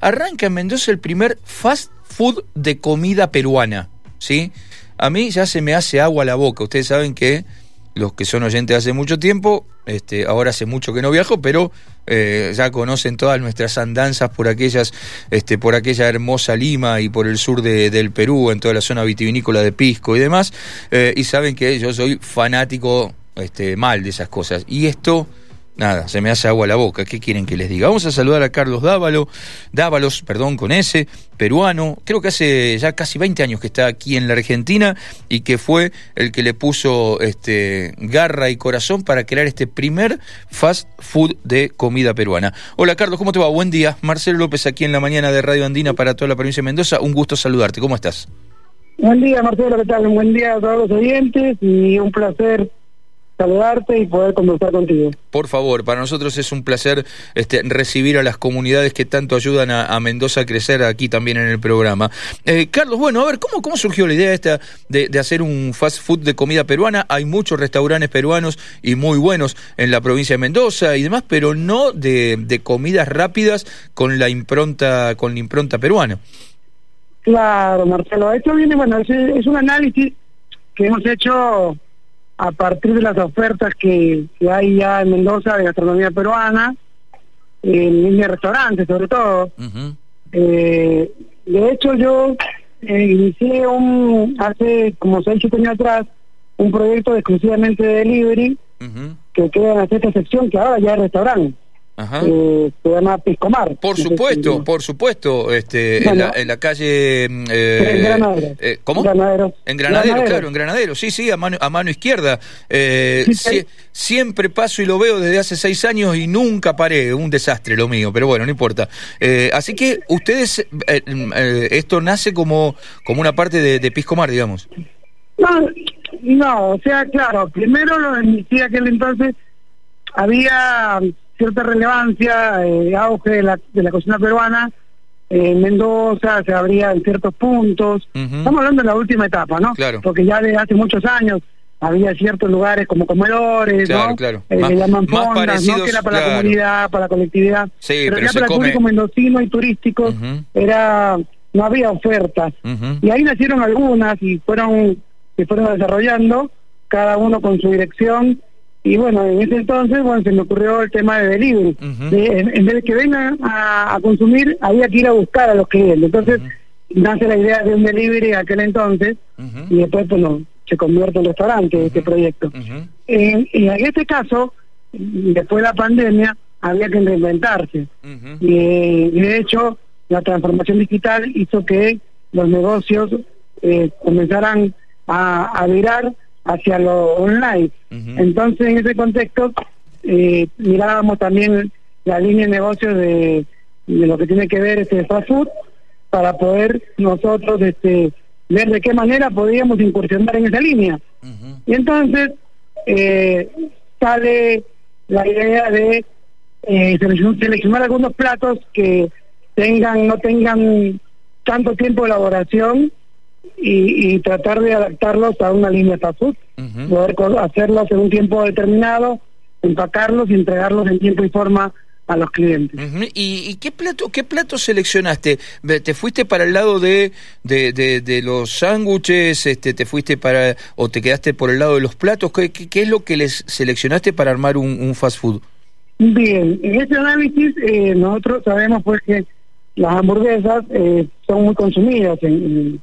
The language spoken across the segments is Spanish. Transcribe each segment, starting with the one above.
arranca en Mendoza el primer fast food de comida peruana, ¿sí? A mí ya se me hace agua la boca. Ustedes saben que los que son oyentes hace mucho tiempo, este, ahora hace mucho que no viajo, pero eh, ya conocen todas nuestras andanzas por aquellas, este, por aquella hermosa Lima y por el sur de, del Perú, en toda la zona vitivinícola de Pisco y demás, eh, y saben que yo soy fanático este, mal de esas cosas. Y esto Nada, se me hace agua la boca. ¿Qué quieren que les diga? Vamos a saludar a Carlos Dávalo, Dávalos, perdón, con ese, peruano. Creo que hace ya casi 20 años que está aquí en la Argentina y que fue el que le puso este, garra y corazón para crear este primer fast food de comida peruana. Hola Carlos, ¿cómo te va? Buen día. Marcelo López aquí en la mañana de Radio Andina para toda la provincia de Mendoza. Un gusto saludarte. ¿Cómo estás? Buen día, Marcelo. ¿Qué tal? Un buen día a todos los oyentes y un placer saludarte y poder conversar contigo. Por favor, para nosotros es un placer este, recibir a las comunidades que tanto ayudan a, Mendoza a crecer aquí también en el programa. Eh, Carlos, bueno, a ver, ¿cómo, ¿cómo surgió la idea esta de, hacer un fast food de comida peruana? Hay muchos restaurantes peruanos y muy buenos en la provincia de Mendoza y demás, pero no de, de comidas rápidas con la impronta, con la impronta peruana. Claro, Marcelo, esto viene, bueno, es un análisis que hemos hecho a partir de las ofertas que, hay ya en Mendoza de gastronomía peruana, en de restaurantes sobre todo. eh, de hecho, yo eh, inicié un hace como 6, 7 años atrás un proyecto exclusivamente de delivery que queda en la sexta sección, que ahora ya es restaurante. Eh, se llama Piscomar. Por supuesto, por supuesto, este, en, la, calle... Mm, eh, en Granadero. Eh, ¿Cómo? Granadero. En Granadero, claro, en Granadero, sí, sí, a mano, a mano izquierda. siempre paso y lo veo desde hace seis años y nunca paré, un desastre lo mío, pero bueno, no importa. así que ustedes, mm, esto nace como, como una parte de, de Piscomar, digamos. No, no, o sea, claro, primero lo inicié aquel entonces, había cierta relevancia, eh, auge de la, de la cocina peruana. En Mendoza se abría en ciertos puntos. Estamos hablando de la última etapa, ¿no? Claro. Porque ya desde hace muchos años había ciertos lugares como comedores, ¿no? Claro. Eh, más, llaman fondas, ¿no? Que era para la comunidad, para la colectividad. Sí, pero, pero ya para el público mendocino y turístico era no había ofertas. Y ahí nacieron algunas y fueron se fueron desarrollando, cada uno con su dirección y bueno, en ese entonces, bueno, se me ocurrió el tema de delivery. en, vez de que vengan a, consumir, había que ir a buscar a los clientes. Entonces, nace la idea de un delivery aquel entonces, y después, bueno, se convierte en restaurante este proyecto. en, en este caso, después de la pandemia, había que reinventarse. y, de hecho, la transformación digital hizo que los negocios eh, comenzaran a, a virar hacia lo online. Entonces, en ese contexto, eh, mirábamos también la línea de negocios de, de lo que tiene que ver este fast food para poder nosotros este ver de qué manera podíamos incursionar en esa línea. Y entonces eh, sale la idea de eh, seleccionar algunos platos que tengan no tengan tanto tiempo de elaboración y, tratar de adaptarlos a una línea fast food, poder hacerlos en un tiempo determinado, empacarlos y entregarlos en tiempo y forma a los clientes. ¿Y, qué plato qué plato seleccionaste? ¿Te fuiste para el lado de, de, de, los sándwiches? Este, ¿Te fuiste para o te quedaste por el lado de los platos? ¿Qué, qué, es lo que les seleccionaste para armar un, fast food? Bien, en este análisis eh, nosotros sabemos pues que las hamburguesas eh, son muy consumidas en en,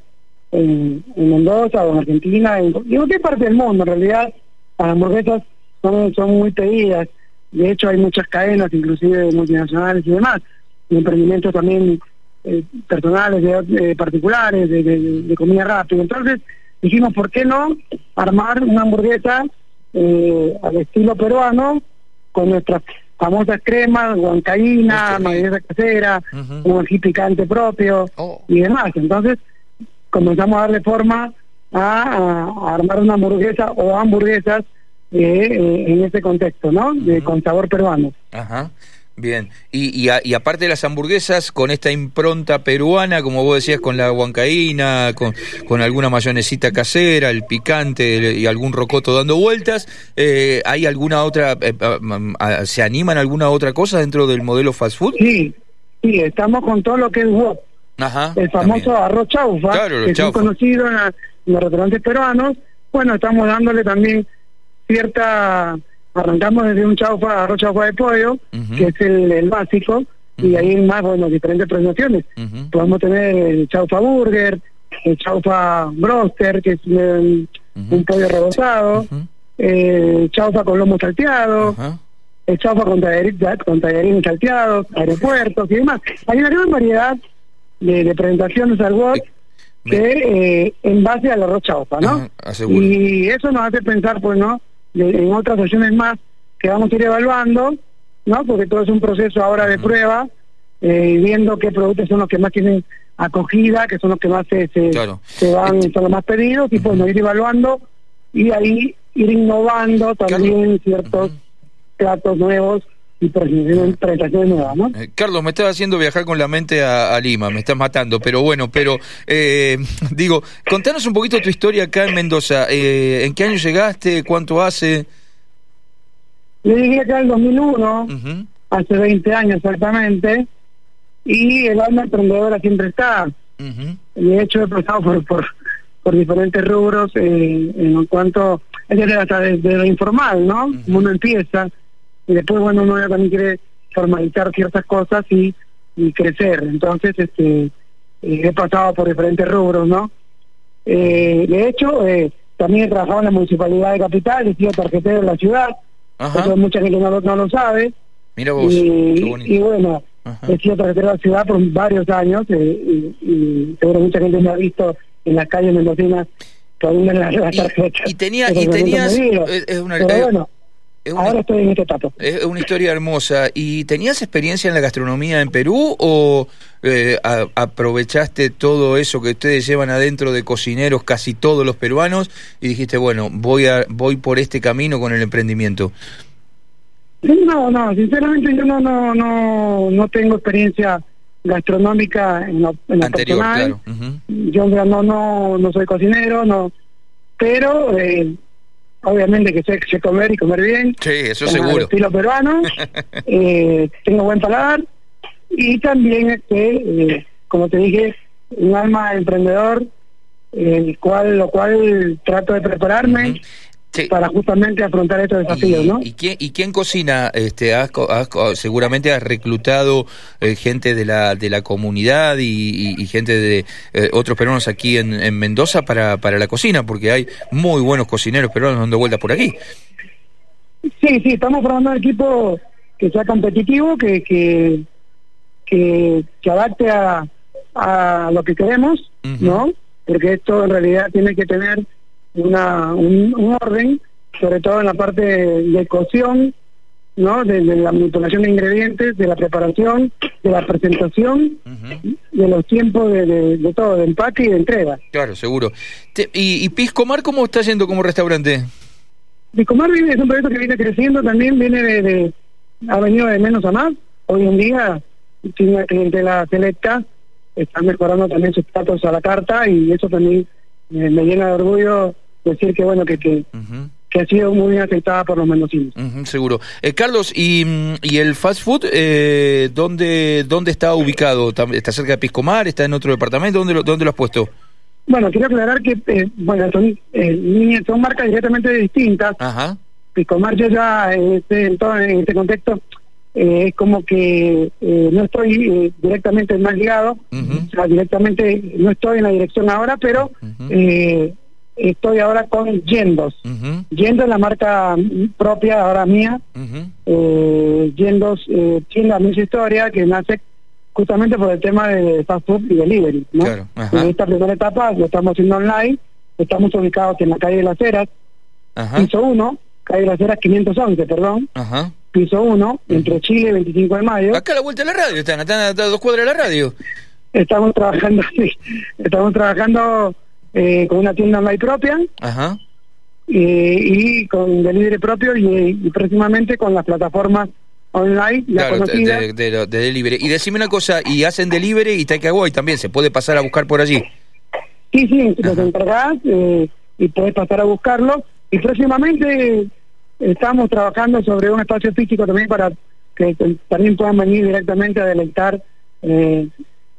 Mendoza o en Argentina, en, cualquier parte del mundo. En realidad, las hamburguesas son, son muy pedidas. De hecho, hay muchas cadenas, inclusive multinacionales y demás, y emprendimientos también eh, personales, de, particulares, de, comida rápida. Entonces, dijimos, ¿por qué no armar una hamburguesa eh, al estilo peruano con nuestras famosas cremas, guancaína, mayonesa casera, un ají picante propio oh. y demás. Entonces, comenzamos a darle forma a, armar una hamburguesa o hamburguesas eh, eh, en ese contexto, ¿no? De, Con sabor peruano. Ajá. Bien, y, y, aparte de las hamburguesas, con esta impronta peruana, como vos decías, con la huancaína, con, con alguna mayonesita casera, el picante y algún rocoto dando vueltas, eh, ¿hay alguna otra, se animan alguna otra cosa dentro del modelo fast food? Sí, Sí, estamos con todo lo que es WOP. el famoso arroz chaufa, que es conocido en, los restaurantes peruanos. Bueno, estamos dándole también cierta... Arrancamos desde un chaufa, arroz chaufa de pollo, que es el, básico, y ahí más, bueno, diferentes presentaciones. Podemos tener el chaufa burger, el chaufa broster, que es un, pollo rebozado, el chaufa con lomo salteado, el chaufa con, tallarines salteados, aeropuertos y demás. Hay una gran variedad de, presentaciones al WOT que eh, en base al arroz chaufa, ¿no? y eso nos hace pensar, pues, ¿no? en otras opciones más que vamos a ir evaluando, ¿no? Porque todo es un proceso ahora de prueba, eh, viendo qué productos son los que más tienen acogida, que son los que más se, se, van, son los más pedidos, y pues nos ir evaluando y ahí ir innovando también ciertos platos nuevos y presentaciones nuevas, ¿no? Eh, Carlos, me estás haciendo viajar con la mente a, Lima, me estás matando, pero bueno, pero eh, digo, contanos un poquito tu historia acá en Mendoza. Eh, ¿En qué año llegaste? ¿Cuánto hace? Yo llegué acá en el 2001, hace 20 años exactamente, y el alma emprendedora siempre está. De hecho, he pasado por, por, por diferentes rubros en cuanto, es hasta desde lo informal, ¿no? Uno empieza y después bueno uno también quiere formalizar ciertas cosas y, y crecer. Entonces este eh, he pasado por diferentes rubros no eh, de hecho eh, también he trabajado en la municipalidad de capital he sido tarjetero de la ciudad. Eso mucha gente no, no lo sabe. Mira vos, y, bueno he sido tarjetero de la ciudad por varios años y, y, seguro mucha gente me ha visto en las calles mendocinas con la, la tarjeta. y, tenía y tenías es una, bueno, Ahora estoy en esta etapa. Es una historia hermosa. ¿Y tenías experiencia en la gastronomía en Perú o eh, aprovechaste todo eso que ustedes llevan adentro de cocineros, casi todos los peruanos, y dijiste, bueno, voy, a, voy por este camino con el emprendimiento? No, no, sinceramente yo no, no, no, no tengo experiencia gastronómica en lo, en Anterior, Claro. Yo no, no, no soy cocinero, no, pero eh, obviamente que sé, comer y comer bien. Sí, eso seguro. estilo peruano. eh, tengo buen paladar. Y también, este, eh, como te dije, un alma emprendedor, el cual, lo cual trato de prepararme para justamente afrontar estos desafíos, ¿no? ¿Y quién, y quién cocina? Este, has, seguramente has reclutado eh, gente de la de la comunidad y, gente de eh, otros peruanos aquí en, Mendoza para, para la cocina, porque hay muy buenos cocineros peruanos dando vuelta por aquí. Sí, sí, estamos formando un equipo que sea competitivo, que que, que, adapte a, a lo que queremos, ¿no? Porque esto en realidad tiene que tener una, un, orden, sobre todo en la parte de, cocción, ¿no? De, la manipulación de ingredientes, de la preparación, de la presentación, de los tiempos de, todo, de empaque y de entrega. Claro, seguro. ¿Y, ¿Y Piscomar cómo está yendo como restaurante? Piscomar es un proyecto que viene creciendo también, viene de, ha venido de menos a más. Hoy en día tiene una clientela selecta, está mejorando también sus platos a la carta y eso también me, llena de orgullo decir que bueno que que, que ha sido muy bien aceptada por los mendocinos. seguro. Eh, Carlos, ¿y, ¿y el fast food eh, ¿dónde, dónde está ubicado? ¿Está cerca de Piscomar? ¿Está en otro departamento? ¿Dónde lo, dónde lo has puesto? Bueno, quiero aclarar que eh, bueno son, eh, son marcas directamente distintas. Ajá. Piscomar yo ya este, en, todo, en este contexto eh, es como que eh, no estoy eh, directamente más ligado, o sea, directamente no estoy en la dirección ahora, pero estoy ahora con Yendos. Yendos es la marca propia ahora mía. Yendos tiene la misma historia que nace justamente por el tema de fast food y delivery. ¿no? En esta primera etapa lo estamos haciendo online, estamos ubicados en la calle de las Heras, piso 1, calle de las Heras 511, perdón. Ajá piso 1, entre Chile y 25 de mayo. Acá a la vuelta de la radio están, están a dos cuadras de la radio. Estamos trabajando, sí, estamos trabajando eh, con una tienda online propia. Ajá. Eh, y con delivery propio y, próximamente con las plataformas online ya claro, de, de, delivery. Y decime una cosa, ¿y hacen delivery y takeaway también? ¿Se puede pasar a buscar por allí? Sí, sí, los entregás eh, y puedes pasar a buscarlo. Y próximamente estamos trabajando sobre un espacio físico también para que también puedan venir directamente a deleitar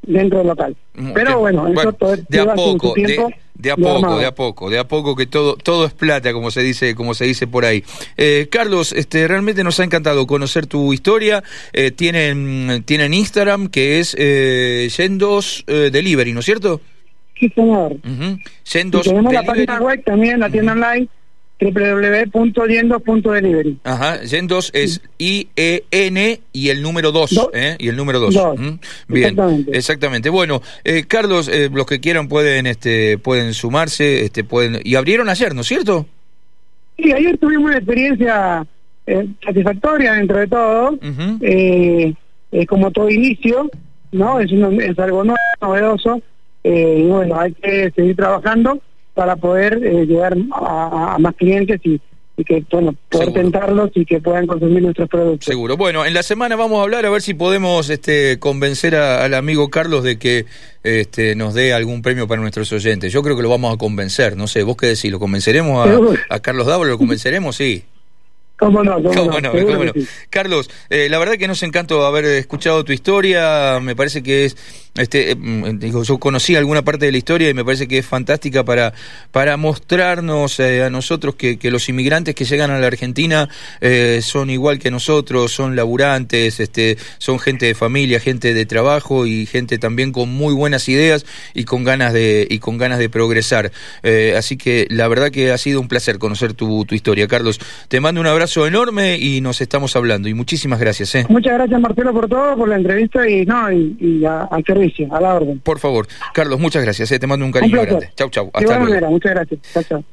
dentro del local. Pero bueno, eso todo, de a poco, de, a poco, de a poco, de a poco que todo todo es plata, como se dice, como se dice por ahí. Eh, Carlos, este realmente nos ha encantado conocer tu historia. Eh, tienen tienen Instagram que es eh, Yendos eh, Delivery, ¿no es cierto? Sí, señor. tenemos la página web también, la tienda online www.yendos.delivery. Ajá, Yendos es I-E-N y el número 2, ¿eh? Y el número 2. Bien, exactamente. Bueno, eh, Carlos, eh, los que quieran pueden este pueden sumarse, este pueden y abrieron ayer, ¿no es cierto? Sí, ayer tuvimos una experiencia eh, satisfactoria dentro de todo. eh, como todo inicio, ¿no? Es, es algo novedoso. y bueno, hay que seguir trabajando para poder eh, llegar a, más clientes y, que bueno poder tentarlos y que puedan consumir nuestros productos. Seguro. Bueno, en la semana vamos a hablar a ver si podemos este, convencer al amigo Carlos de que este, nos dé algún premio para nuestros oyentes. Yo creo que lo vamos a convencer. No sé, vos qué decís, ¿lo convenceremos a, a Carlos Dávalo? ¿Lo convenceremos? Sí. ¿Cómo no? ¿Cómo, no? Carlos, eh, la verdad que nos encantó haber escuchado tu historia. Me parece que es, este, eh, digo, yo conocí alguna parte de la historia y me parece que es fantástica para, para mostrarnos eh, a nosotros que, los inmigrantes que llegan a la Argentina son igual que nosotros, son laburantes, este, son gente de familia, gente de trabajo y gente también con muy buenas ideas y con ganas de, y con ganas de progresar. así que la verdad que ha sido un placer conocer tu, tu historia, Carlos. Te mando un abrazo enorme y nos estamos hablando. Y muchísimas gracias. ¿eh? Muchas gracias, Marcelo, por todo, por la entrevista y no y, al servicio, a la orden. Por favor. Carlos, muchas gracias. ¿eh? Te mando un cariño grande. Chau, chau. Hasta luego. muchas gracias. Chau, chau.